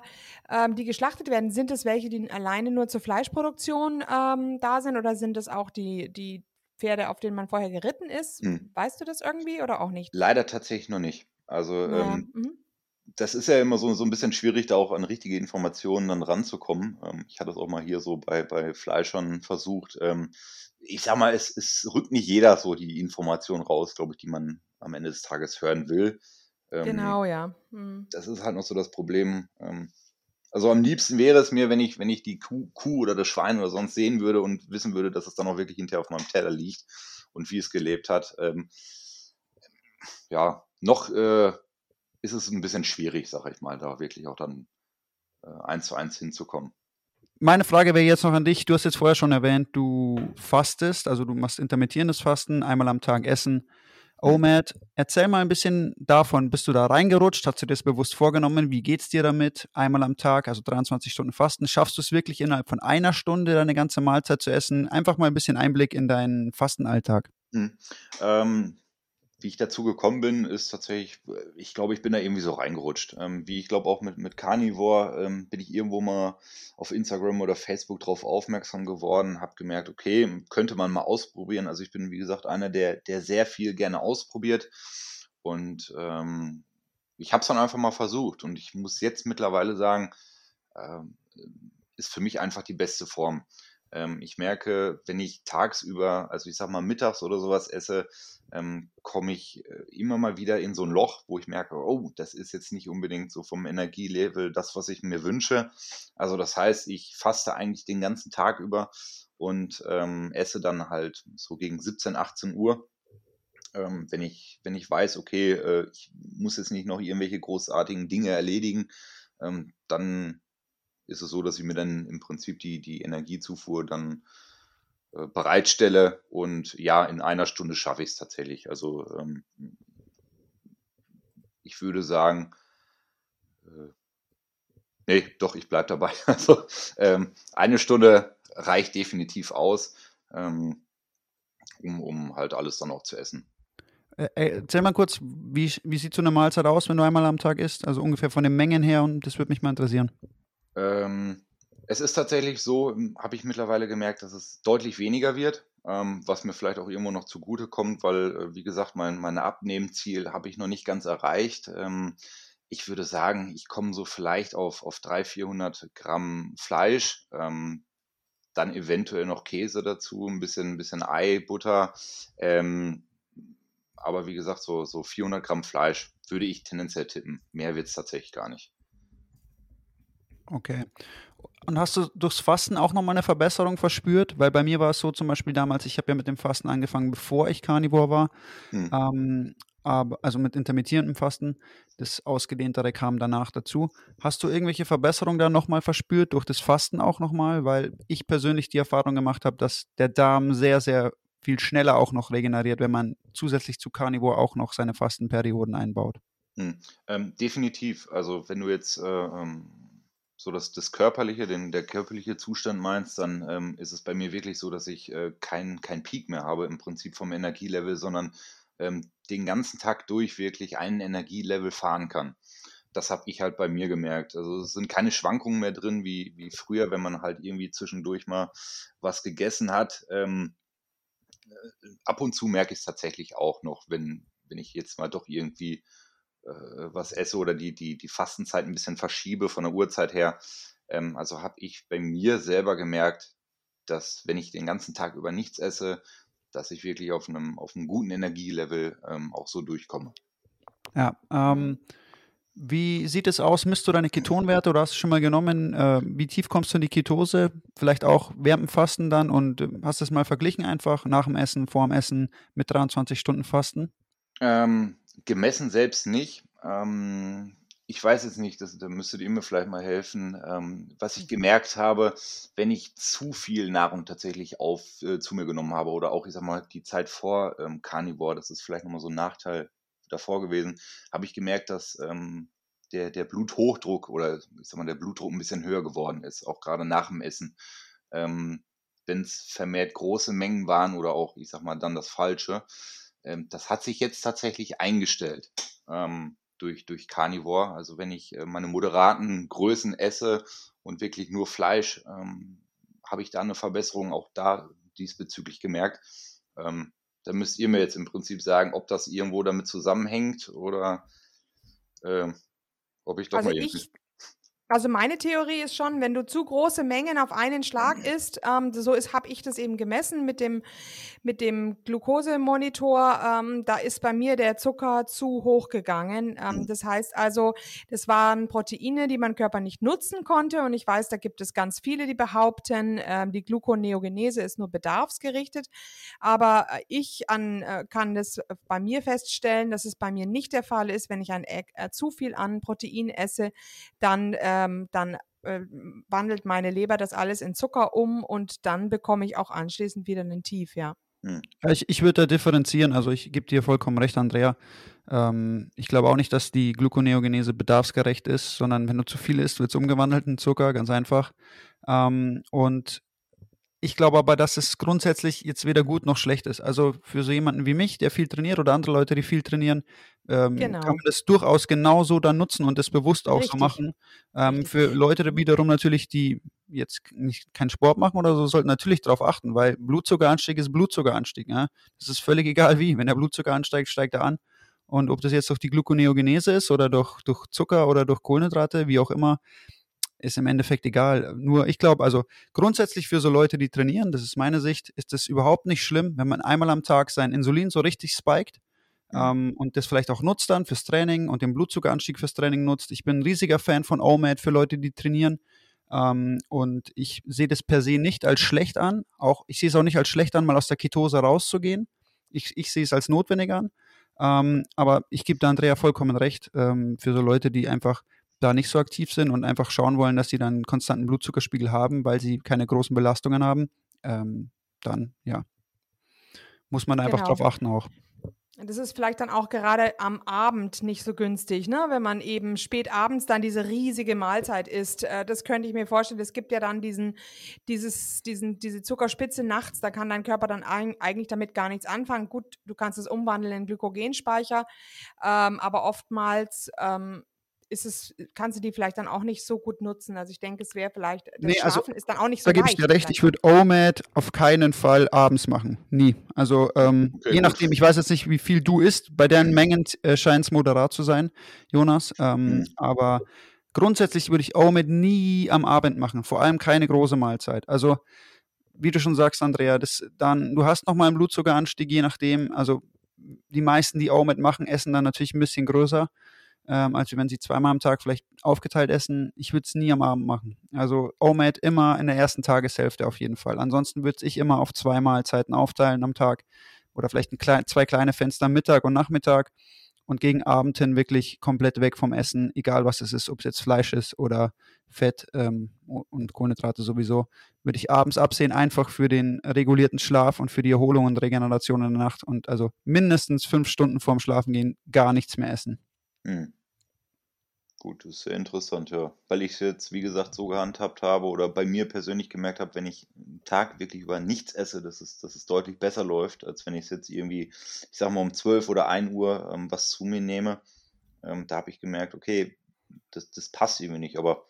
Speaker 5: ähm, die geschlachtet werden? Sind es welche, die alleine nur zur Fleischproduktion ähm, da sind oder sind es auch die, die Pferde, auf denen man vorher geritten ist? Hm. Weißt du das irgendwie oder auch nicht?
Speaker 4: Leider tatsächlich noch nicht. Also ja. ähm, mhm das ist ja immer so, so ein bisschen schwierig, da auch an richtige Informationen dann ranzukommen. Ähm, ich hatte es auch mal hier so bei, bei Fleischern versucht. Ähm, ich sag mal, es, es rückt nicht jeder so die Information raus, glaube ich, die man am Ende des Tages hören will.
Speaker 5: Ähm, genau, ja. Hm.
Speaker 4: Das ist halt noch so das Problem. Ähm, also am liebsten wäre es mir, wenn ich, wenn ich die Kuh, Kuh oder das Schwein oder sonst sehen würde und wissen würde, dass es dann auch wirklich hinterher auf meinem Teller liegt und wie es gelebt hat. Ähm, ja, noch äh, ist es ein bisschen schwierig, sage ich mal, da wirklich auch dann äh, eins zu eins hinzukommen.
Speaker 3: Meine Frage wäre jetzt noch an dich. Du hast jetzt vorher schon erwähnt, du fastest, also du machst intermittierendes Fasten, einmal am Tag essen. OMAD, erzähl mal ein bisschen davon. Bist du da reingerutscht? Hast du dir das bewusst vorgenommen? Wie geht es dir damit? Einmal am Tag, also 23 Stunden Fasten. Schaffst du es wirklich innerhalb von einer Stunde deine ganze Mahlzeit zu essen? Einfach mal ein bisschen Einblick in deinen Fastenalltag.
Speaker 4: Hm. Ähm, wie ich dazu gekommen bin, ist tatsächlich, ich glaube, ich bin da irgendwie so reingerutscht. Ähm, wie ich glaube auch mit, mit Carnivore ähm, bin ich irgendwo mal auf Instagram oder Facebook drauf aufmerksam geworden, habe gemerkt, okay, könnte man mal ausprobieren. Also ich bin, wie gesagt, einer, der, der sehr viel gerne ausprobiert. Und ähm, ich habe es dann einfach mal versucht. Und ich muss jetzt mittlerweile sagen, ähm, ist für mich einfach die beste Form. Ähm, ich merke, wenn ich tagsüber, also ich sag mal mittags oder sowas esse, ähm, komme ich äh, immer mal wieder in so ein Loch, wo ich merke, oh, das ist jetzt nicht unbedingt so vom Energielevel das, was ich mir wünsche. Also das heißt, ich faste eigentlich den ganzen Tag über und ähm, esse dann halt so gegen 17, 18 Uhr. Ähm, wenn, ich, wenn ich weiß, okay, äh, ich muss jetzt nicht noch irgendwelche großartigen Dinge erledigen, ähm, dann ist es so, dass ich mir dann im Prinzip die, die Energiezufuhr dann äh, bereitstelle und ja, in einer Stunde schaffe ich es tatsächlich. Also ähm, ich würde sagen, äh, nee, doch, ich bleibe dabei. Also ähm, eine Stunde reicht definitiv aus, ähm, um, um halt alles dann auch zu essen.
Speaker 3: Äh, erzähl mal kurz, wie, wie sieht so eine Mahlzeit aus, wenn du einmal am Tag isst? Also ungefähr von den Mengen her und das würde mich mal interessieren.
Speaker 4: Ähm, es ist tatsächlich so, hm, habe ich mittlerweile gemerkt, dass es deutlich weniger wird, ähm, was mir vielleicht auch irgendwo noch zugute kommt, weil, äh, wie gesagt, mein, mein Abnehmziel habe ich noch nicht ganz erreicht. Ähm, ich würde sagen, ich komme so vielleicht auf, auf 300, 400 Gramm Fleisch, ähm, dann eventuell noch Käse dazu, ein bisschen, ein bisschen Ei, Butter. Ähm, aber wie gesagt, so, so 400 Gramm Fleisch würde ich tendenziell tippen. Mehr wird es tatsächlich gar nicht.
Speaker 3: Okay. Und hast du durchs Fasten auch nochmal eine Verbesserung verspürt? Weil bei mir war es so zum Beispiel damals, ich habe ja mit dem Fasten angefangen, bevor ich Carnivore war. Hm. Ähm, aber, also mit intermittierendem Fasten. Das Ausgedehntere kam danach dazu. Hast du irgendwelche Verbesserungen da nochmal verspürt, durch das Fasten auch nochmal? Weil ich persönlich die Erfahrung gemacht habe, dass der Darm sehr, sehr viel schneller auch noch regeneriert, wenn man zusätzlich zu Carnivore auch noch seine Fastenperioden einbaut.
Speaker 4: Hm. Ähm, definitiv. Also wenn du jetzt äh, ähm so das, das körperliche, den, der körperliche Zustand meinst, dann ähm, ist es bei mir wirklich so, dass ich äh, keinen kein Peak mehr habe im Prinzip vom Energielevel, sondern ähm, den ganzen Tag durch wirklich einen Energielevel fahren kann. Das habe ich halt bei mir gemerkt. Also es sind keine Schwankungen mehr drin, wie, wie früher, wenn man halt irgendwie zwischendurch mal was gegessen hat. Ähm, äh, ab und zu merke ich es tatsächlich auch noch, wenn, wenn ich jetzt mal doch irgendwie was esse oder die, die, die Fastenzeit ein bisschen verschiebe von der Uhrzeit her. Ähm, also habe ich bei mir selber gemerkt, dass wenn ich den ganzen Tag über nichts esse, dass ich wirklich auf einem, auf einem guten Energielevel ähm, auch so durchkomme.
Speaker 3: Ja, ähm, wie sieht es aus? Misst du deine Ketonwerte oder hast du schon mal genommen? Äh, wie tief kommst du in die Ketose? Vielleicht auch während dem Fasten dann und äh, hast du es mal verglichen einfach nach dem Essen, vor dem Essen mit 23 Stunden Fasten?
Speaker 4: Ähm, gemessen selbst nicht. Ähm, ich weiß jetzt nicht, das, da müsstet ihr mir vielleicht mal helfen. Ähm, was ich mhm. gemerkt habe, wenn ich zu viel Nahrung tatsächlich auf, äh, zu mir genommen habe oder auch, ich sag mal, die Zeit vor ähm, Carnivore, das ist vielleicht nochmal so ein Nachteil davor gewesen, habe ich gemerkt, dass ähm, der, der Bluthochdruck oder ich sag mal, der Blutdruck ein bisschen höher geworden ist, auch gerade nach dem Essen. Ähm, wenn es vermehrt große Mengen waren oder auch, ich sag mal, dann das Falsche. Ähm, das hat sich jetzt tatsächlich eingestellt ähm, durch, durch Carnivore. Also wenn ich äh, meine moderaten Größen esse und wirklich nur Fleisch, ähm, habe ich da eine Verbesserung auch da diesbezüglich gemerkt. Ähm, da müsst ihr mir jetzt im Prinzip sagen, ob das irgendwo damit zusammenhängt oder äh, ob ich doch
Speaker 5: Also
Speaker 4: mal
Speaker 5: ich Also meine Theorie ist schon, wenn du zu große Mengen auf einen Schlag isst, ähm, so ist, habe ich das eben gemessen mit dem, mit dem Glukosemonitor, ähm, da ist bei mir der Zucker zu hoch gegangen. Ähm, das heißt also, das waren Proteine, die mein Körper nicht nutzen konnte und ich weiß, da gibt es ganz viele, die behaupten, ähm, die Gluconeogenese ist nur bedarfsgerichtet, aber äh, ich an, äh, kann das bei mir feststellen, dass es bei mir nicht der Fall ist, wenn ich ein, äh, zu viel an Protein esse, dann ähm, dann äh, wandelt meine Leber das alles in Zucker um und dann bekomme ich auch anschließend wieder einen Tief, ja.
Speaker 4: hm,
Speaker 3: Ja, ich, ich würde da differenzieren. Also ich gebe dir vollkommen recht, Andrea. Ähm, ich glaube auch nicht, dass die Gluconeogenese bedarfsgerecht ist, sondern wenn du zu viel isst, wird es umgewandelt in Zucker, ganz einfach. Ähm, und ich glaube aber, dass es grundsätzlich jetzt weder gut noch schlecht ist. Also für so jemanden wie mich, der viel trainiert oder andere Leute, die viel trainieren, ähm, kann
Speaker 5: Genau.
Speaker 3: man das durchaus genauso dann nutzen und das bewusst auch so
Speaker 5: Richtig.
Speaker 3: machen. Ähm, für Leute wiederum natürlich, die jetzt nicht keinen Sport machen oder so, sollten natürlich darauf achten, weil Blutzuckeranstieg ist Blutzuckeranstieg. Ja? Das ist völlig egal wie. Wenn der Blutzucker ansteigt, steigt er an. Und ob das jetzt durch die Gluconeogenese ist oder durch, durch Zucker oder durch Kohlenhydrate, wie auch immer, ist im Endeffekt egal. Nur ich glaube, also grundsätzlich für so Leute, die trainieren, das ist meine Sicht, ist es überhaupt nicht schlimm, wenn man einmal am Tag sein Insulin so richtig spiked ähm, und das vielleicht auch nutzt dann fürs Training und den Blutzuckeranstieg fürs Training nutzt. Ich bin ein riesiger Fan von OMAD für Leute, die trainieren. Ähm, und ich sehe das per se nicht als schlecht an. Auch ich sehe es auch nicht als schlecht an, mal aus der Ketose rauszugehen. Ich, ich sehe es als notwendig an. Ähm, aber ich gebe da Andrea vollkommen recht, ähm, für so Leute, die einfach da nicht so aktiv sind und einfach schauen wollen, dass sie dann einen konstanten Blutzuckerspiegel haben, weil sie keine großen Belastungen haben, ähm, dann ja, muss man einfach
Speaker 5: Genau.
Speaker 3: drauf achten auch.
Speaker 5: Das ist vielleicht dann auch gerade am Abend nicht so günstig, ne? wenn man eben spät abends dann diese riesige Mahlzeit isst. Äh, das könnte ich mir vorstellen. Es gibt ja dann diesen, dieses, diesen, diese Zuckerspitze nachts, da kann dein Körper dann eig- eigentlich damit gar nichts anfangen. Gut, du kannst es umwandeln in Glykogenspeicher, ähm, aber oftmals ähm, ist es, kannst du die vielleicht dann auch nicht so gut nutzen. Also ich denke, es wäre vielleicht, das
Speaker 3: Nee, also,
Speaker 5: Schlafen ist dann auch nicht so
Speaker 3: Da gebe ich dir recht, ich würde OMAD auf keinen Fall abends machen. Nie. Also ähm,
Speaker 4: Okay,
Speaker 3: je
Speaker 4: gut.
Speaker 3: nachdem, ich weiß jetzt nicht, wie viel du isst. Bei deinen Mengen äh, scheint es moderat zu sein, Jonas. Ähm,
Speaker 4: Mhm.
Speaker 3: Aber grundsätzlich würde ich OMAD nie am Abend machen. Vor allem keine große Mahlzeit. Also wie du schon sagst, Andrea, das dann, du hast nochmal einen Blutzuckeranstieg, je nachdem. Also die meisten, die OMAD machen, essen dann natürlich ein bisschen größer, ähm, als wenn sie zweimal am Tag vielleicht aufgeteilt essen. Ich würde es nie am Abend machen. Also OMAD immer in der ersten Tageshälfte auf jeden Fall. Ansonsten würde ich immer auf zwei Mahlzeiten aufteilen am Tag oder vielleicht ein klein, zwei kleine Fenster Mittag und Nachmittag und gegen Abend hin wirklich komplett weg vom Essen, egal was es ist, ob es jetzt Fleisch ist oder Fett ähm, und Kohlenhydrate sowieso, würde ich abends absehen, einfach für den regulierten Schlaf und für die Erholung und Regeneration in der Nacht und also mindestens fünf Stunden vorm Schlafen gehen gar nichts mehr essen.
Speaker 4: Hm. Gut, das ist sehr interessant, ja. Weil ich es jetzt, wie gesagt, so gehandhabt habe oder bei mir persönlich gemerkt habe, wenn ich einen Tag wirklich über nichts esse, dass es, dass es deutlich besser läuft, als wenn ich es jetzt irgendwie, ich sag mal, um 12 oder 1 Uhr ähm, was zu mir nehme. Ähm, da habe ich gemerkt, okay, das, das passt irgendwie nicht, aber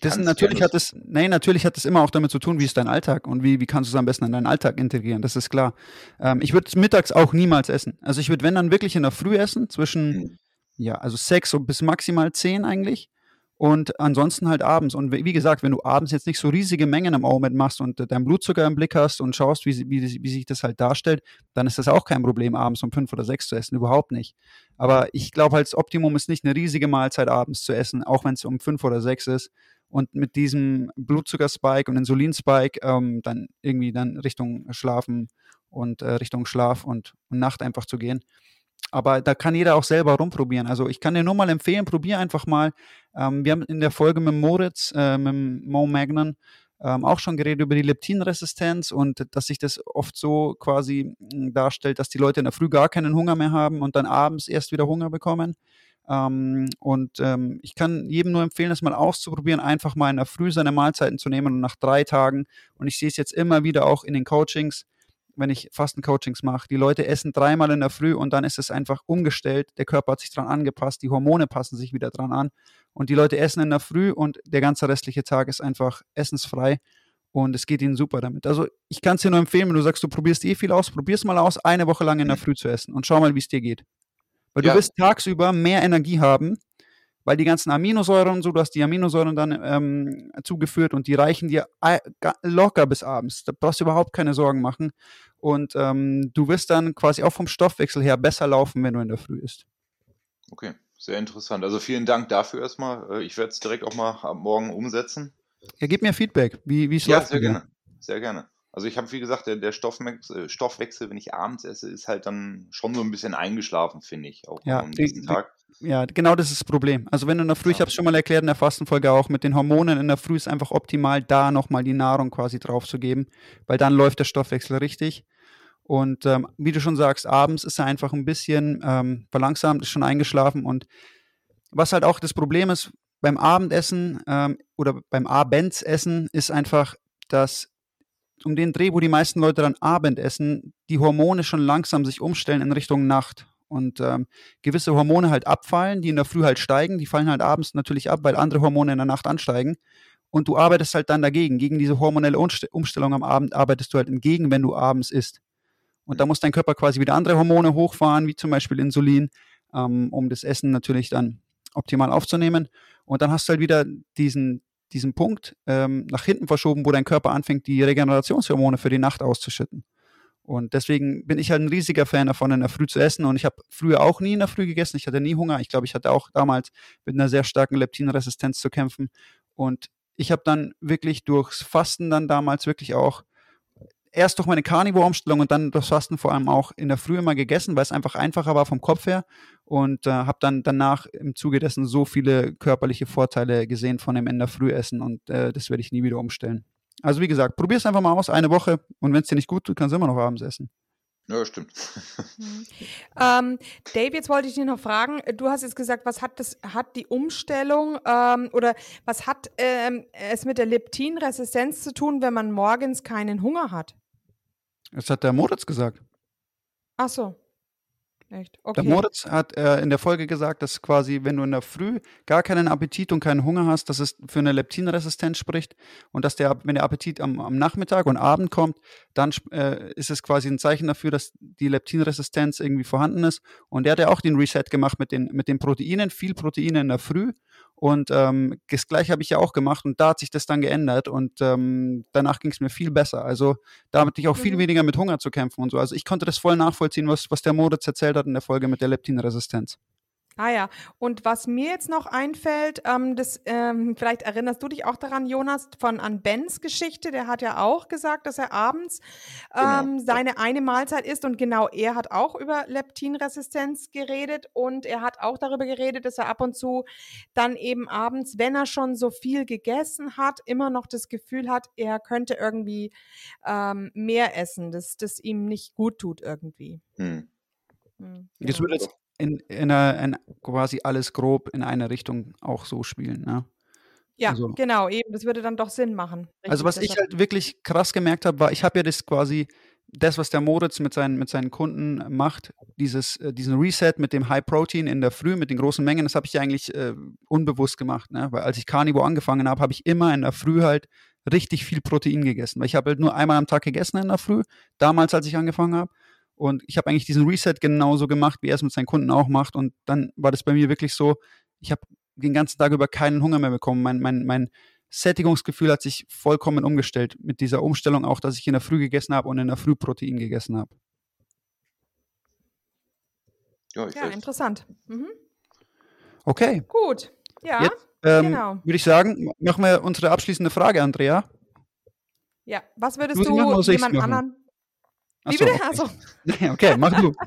Speaker 3: Das natürlich hat es, nee, natürlich hat es immer auch damit zu tun, wie ist dein Alltag und wie, wie kannst du es am besten in deinen Alltag integrieren, das ist klar. Ähm, ich würde es mittags auch niemals essen. Also ich würde, wenn dann wirklich in der Früh essen, zwischen,
Speaker 4: Hm.
Speaker 3: Ja, also sechs und bis maximal zehn eigentlich. Und ansonsten halt abends. Und wie gesagt, wenn du abends jetzt nicht so riesige Mengen im OMAD machst und äh, deinen Blutzucker im Blick hast und schaust, wie, wie, wie sich das halt darstellt, dann ist das auch kein Problem, abends um fünf oder sechs zu essen. Überhaupt nicht. Aber ich glaube halt, das Optimum ist nicht eine riesige Mahlzeit abends zu essen, auch wenn es um fünf oder sechs ist. Und mit diesem Blutzuckerspike und Insulinspike ähm, dann irgendwie dann Richtung Schlafen und äh, Richtung Schlaf und, und Nacht einfach zu gehen. Aber da kann jeder auch selber rumprobieren. Also ich kann dir nur mal empfehlen, probier einfach mal. Ähm, wir haben in der Folge mit Moritz, äh, mit Mo Magnan, ähm, auch schon geredet über die Leptinresistenz und dass sich das oft so quasi mh, darstellt, dass die Leute in der Früh gar keinen Hunger mehr haben und dann abends erst wieder Hunger bekommen. Ähm, und ähm, ich kann jedem nur empfehlen, das mal auszuprobieren, einfach mal in der Früh seine Mahlzeiten zu nehmen und nach drei Tagen, und ich sehe es jetzt immer wieder auch in den Coachings, wenn ich Fastencoachings mache, die Leute essen dreimal in der Früh und dann ist es einfach umgestellt, der Körper hat sich dran angepasst, die Hormone passen sich wieder dran an und die Leute essen in der Früh und der ganze restliche Tag ist einfach essensfrei und es geht ihnen super damit. Also ich kann es dir nur empfehlen, wenn du sagst, du probierst eh viel aus, probier's mal aus, eine Woche lang in der Früh zu essen und schau mal, wie es dir geht. Weil
Speaker 4: Ja.
Speaker 3: du wirst tagsüber mehr Energie haben, weil die ganzen Aminosäuren und so, du hast die Aminosäuren dann ähm, zugeführt und die reichen dir locker bis abends. Da brauchst du überhaupt keine Sorgen machen. Und ähm, du wirst dann quasi auch vom Stoffwechsel her besser laufen, wenn du in der Früh isst.
Speaker 4: Okay, sehr interessant. Also vielen Dank dafür erstmal. Äh, ich werde es direkt auch mal ab morgen umsetzen.
Speaker 3: Ja, gib mir Feedback, wie es
Speaker 4: ja,
Speaker 3: läuft.
Speaker 4: Sehr gerne, sehr gerne. Also ich habe, wie gesagt, der, der Stoffwechsel, äh, Stoffwechsel, wenn ich abends esse, ist halt dann schon so ein bisschen eingeschlafen, finde ich, auch
Speaker 3: ja,
Speaker 4: am nächsten
Speaker 3: die,
Speaker 4: Tag.
Speaker 3: Ja, genau das ist das Problem. Also wenn du in der Früh, ja. ich habe es schon mal erklärt in der Fastenfolge auch, mit den Hormonen in der Früh ist einfach optimal, da nochmal die Nahrung quasi drauf zu geben, weil dann läuft der Stoffwechsel richtig. Und ähm, wie du schon sagst, abends ist er einfach ein bisschen ähm, verlangsamt, ist schon eingeschlafen. Und was halt auch das Problem ist beim Abendessen ähm, oder beim Abendsessen, ist einfach, dass um den Dreh, wo die meisten Leute dann Abendessen, die Hormone schon langsam sich umstellen in Richtung Nacht. Und ähm, gewisse Hormone halt abfallen, die in der Früh halt steigen, die fallen halt abends natürlich ab, weil andere Hormone in der Nacht ansteigen. Und du arbeitest halt dann dagegen. Gegen diese hormonelle Umstellung am Abend arbeitest du halt entgegen, wenn du abends isst. Und da muss dein Körper quasi wieder andere Hormone hochfahren, wie zum Beispiel Insulin, ähm, um das Essen natürlich dann optimal aufzunehmen. Und dann hast du halt wieder diesen, diesen Punkt ähm, nach hinten verschoben, wo dein Körper anfängt, die Regenerationshormone für die Nacht auszuschütten. Und deswegen bin ich halt ein riesiger Fan davon, in der Früh zu essen. Und ich habe früher auch nie in der Früh gegessen. Ich hatte nie Hunger. Ich glaube, ich hatte auch damals mit einer sehr starken Leptinresistenz zu kämpfen. Und ich habe dann wirklich durchs Fasten dann damals wirklich auch erst durch meine Carnivore-Umstellung und dann das Fasten vor allem auch in der Früh immer gegessen, weil es einfach einfacher war vom Kopf her und äh, habe dann danach im Zuge dessen so viele körperliche Vorteile gesehen von dem in der Früh essen und äh, das werde ich nie wieder umstellen. Also wie gesagt, probier es einfach mal aus, eine Woche und wenn es dir nicht gut tut, kannst du immer noch abends essen.
Speaker 4: Ja, stimmt.
Speaker 5: Mhm. Ähm, Dave, jetzt wollte ich dich noch fragen. Du hast jetzt gesagt, was hat das, hat die Umstellung ähm, oder was hat ähm, es mit der Leptinresistenz zu tun, wenn man morgens keinen Hunger hat?
Speaker 3: Das hat der Moritz gesagt.
Speaker 5: Ach so. Echt? Okay.
Speaker 3: Der Moritz hat äh, in der Folge gesagt, dass quasi, wenn du in der Früh gar keinen Appetit und keinen Hunger hast, dass es für eine Leptinresistenz spricht und dass der, wenn der Appetit am, am Nachmittag und Abend kommt, dann äh, ist es quasi ein Zeichen dafür, dass die Leptinresistenz irgendwie vorhanden ist. Und der hat ja auch den Reset gemacht mit den, mit den Proteinen, viel Proteine in der Früh und ähm, das gleiche habe ich ja auch gemacht und da hat sich das dann geändert und ähm, danach ging es mir viel besser. Also da hatte ich auch viel mhm. weniger mit Hunger zu kämpfen und so. Also ich konnte das voll nachvollziehen, was, was der Moritz erzählt hat in der Folge mit der Leptinresistenz.
Speaker 5: Ah ja, und was mir jetzt noch einfällt, ähm, das, ähm, vielleicht erinnerst du dich auch daran, Jonas, von an Bens Geschichte, der hat ja auch gesagt, dass er abends genau. ähm, genau. seine eine Mahlzeit isst und genau er hat auch über Leptinresistenz geredet und er hat auch darüber geredet, dass er ab und zu dann eben abends, wenn er schon so viel gegessen hat, immer noch das Gefühl hat, er könnte irgendwie ähm, mehr essen, dass das ihm nicht gut tut irgendwie. Hm.
Speaker 3: Hm, genau. Das würde jetzt in, in, einer, in quasi alles grob in eine Richtung auch so spielen. Ne?
Speaker 5: Ja, also, genau, eben. Das würde dann doch Sinn machen.
Speaker 3: Richtig, also was ich halt wirklich krass gemerkt habe, war, ich habe ja das quasi, das, was der Moritz mit seinen, mit seinen Kunden macht, dieses, äh, diesen Reset mit dem High Protein in der Früh, mit den großen Mengen, das habe ich ja eigentlich äh, unbewusst gemacht. Ne? Weil als ich Carnivore angefangen habe, habe ich immer in der Früh halt richtig viel Protein gegessen. Weil ich habe halt nur einmal am Tag gegessen in der Früh, damals, als ich angefangen habe. Und ich habe eigentlich diesen Reset genauso gemacht, wie er es mit seinen Kunden auch macht. Und dann war das bei mir wirklich so, ich habe den ganzen Tag über keinen Hunger mehr bekommen. Mein, mein, mein Sättigungsgefühl hat sich vollkommen umgestellt mit dieser Umstellung auch, dass ich in der Früh gegessen habe und in der Früh Protein gegessen habe.
Speaker 5: Ja, ja interessant. Mhm.
Speaker 3: Okay.
Speaker 5: Gut. Ja,
Speaker 3: Jetzt ähm, genau. würde ich sagen, machen wir unsere abschließende Frage, Andrea.
Speaker 5: Ja, was würdest du, du jemand anderen
Speaker 3: wie bitte? Okay. Achso. okay, mach du.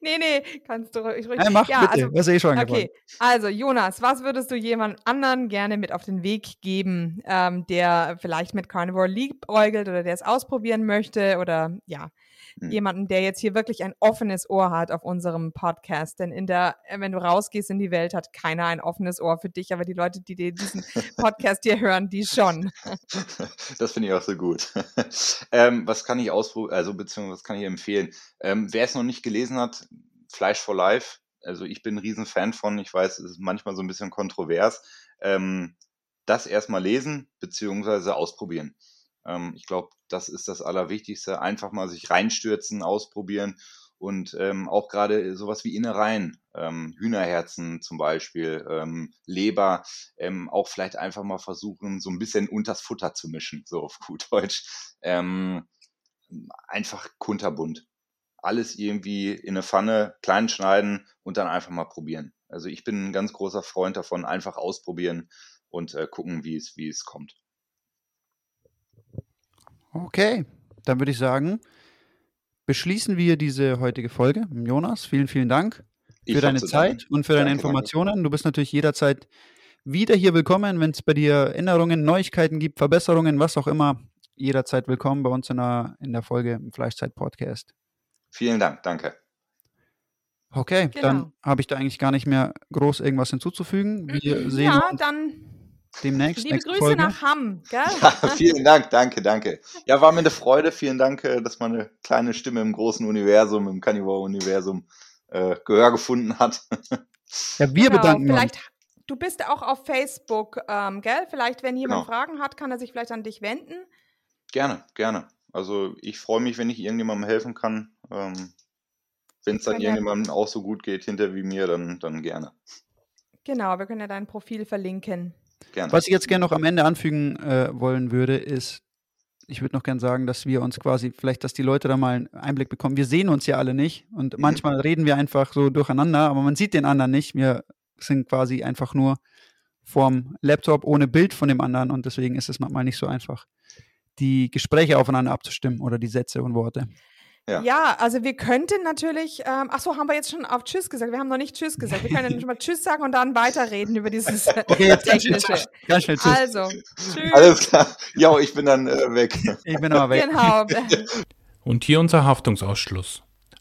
Speaker 5: nee, nee, kannst du ruhig.
Speaker 3: Ja, mach ja, bitte, also,
Speaker 5: das
Speaker 3: eh schon
Speaker 5: Okay, also Jonas, was würdest du jemand anderen gerne mit auf den Weg geben, ähm, der vielleicht mit Carnivore liebäugelt oder der es ausprobieren möchte oder ja, hm. jemanden, der jetzt hier wirklich ein offenes Ohr hat auf unserem Podcast. Denn in der, äh, wenn du rausgehst in die Welt, hat keiner ein offenes Ohr für dich, aber die Leute, die diesen Podcast hier hören, die schon.
Speaker 4: Das finde ich auch so gut. ähm, was kann ich ausprobieren, also beziehungsweise was kann ich empfehlen? Ähm, wer es noch nicht gelesen hat, Fleisch for Life. Also ich bin ein Riesenfan von, ich weiß, es ist manchmal so ein bisschen kontrovers. Ähm, das erstmal lesen, beziehungsweise ausprobieren. Ähm, ich glaube, das ist das Allerwichtigste. Einfach mal sich reinstürzen, ausprobieren Und ähm, auch gerade sowas wie Innereien, ähm, Hühnerherzen zum Beispiel, ähm, Leber, ähm, auch vielleicht einfach mal versuchen, so ein bisschen unters Futter zu mischen, so auf gut Deutsch. Ähm, einfach kunterbunt. Alles irgendwie in eine Pfanne, klein schneiden und dann einfach mal probieren. Also ich bin ein ganz großer Freund davon, einfach ausprobieren und äh, gucken, wie es, wie es kommt.
Speaker 3: Okay, dann würde ich sagen, beschließen wir diese heutige Folge. Jonas, vielen, vielen Dank für
Speaker 4: Ich
Speaker 3: deine Zeit
Speaker 4: danken.
Speaker 3: und für deine
Speaker 4: Danke, danke.
Speaker 3: Informationen. Du bist natürlich jederzeit wieder hier willkommen, wenn es bei dir Änderungen, Neuigkeiten gibt, Verbesserungen, was auch immer. Jederzeit willkommen bei uns in der, in der Folge im Fleischzeit-Podcast.
Speaker 4: Vielen Dank, danke.
Speaker 3: Okay, dann
Speaker 5: Genau.
Speaker 3: habe ich da eigentlich gar nicht mehr groß irgendwas hinzuzufügen. Wir sehen
Speaker 5: Ja,
Speaker 3: uns
Speaker 5: dann
Speaker 3: demnächst.
Speaker 5: liebe Grüße
Speaker 3: Folge.
Speaker 5: nach Hamm, gell?
Speaker 4: Ja, vielen Dank, danke, danke. Ja, war mir eine Freude. Vielen Dank, äh, dass meine kleine Stimme im großen Universum, im Carnivore-Universum äh, Gehör gefunden hat.
Speaker 3: Ja, wir
Speaker 5: Genau,
Speaker 3: bedanken uns.
Speaker 5: vielleicht, Du bist auch auf Facebook, ähm, gell? Vielleicht, wenn jemand
Speaker 4: Genau.
Speaker 5: Fragen hat, kann er sich vielleicht an dich wenden.
Speaker 4: Gerne, gerne. Also ich freue mich, wenn ich irgendjemandem helfen kann. Ähm, wenn es dann
Speaker 5: ja-
Speaker 4: irgendjemandem auch so gut geht hinter wie mir, dann, dann gerne.
Speaker 5: Genau, wir können ja dein Profil verlinken.
Speaker 4: Gerne.
Speaker 3: Was ich jetzt gerne noch am Ende anfügen äh, wollen würde, ist, ich würde noch gerne sagen, dass wir uns quasi, vielleicht, dass die Leute da mal einen Einblick bekommen. Wir sehen uns ja alle nicht und
Speaker 4: Mhm.
Speaker 3: manchmal reden wir einfach so durcheinander, aber man sieht den anderen nicht. Wir sind quasi einfach nur vorm Laptop ohne Bild von dem anderen und deswegen ist es manchmal nicht so einfach, die Gespräche aufeinander abzustimmen oder die Sätze und Worte.
Speaker 4: Ja.
Speaker 5: Ja, also wir könnten natürlich, ähm, ach so, haben wir jetzt schon auf Tschüss gesagt? Wir haben noch nicht Tschüss gesagt. Wir können dann schon mal Tschüss sagen und dann weiterreden über dieses
Speaker 3: Okay, jetzt ganz schnell,
Speaker 5: technische.
Speaker 3: tschüss. ganz schnell tschüss.
Speaker 5: Also, tschüss.
Speaker 4: Alles klar. Ja, ich bin dann äh, weg.
Speaker 3: Ich bin aber weg.
Speaker 5: Genau.
Speaker 1: Und hier unser Haftungsausschluss.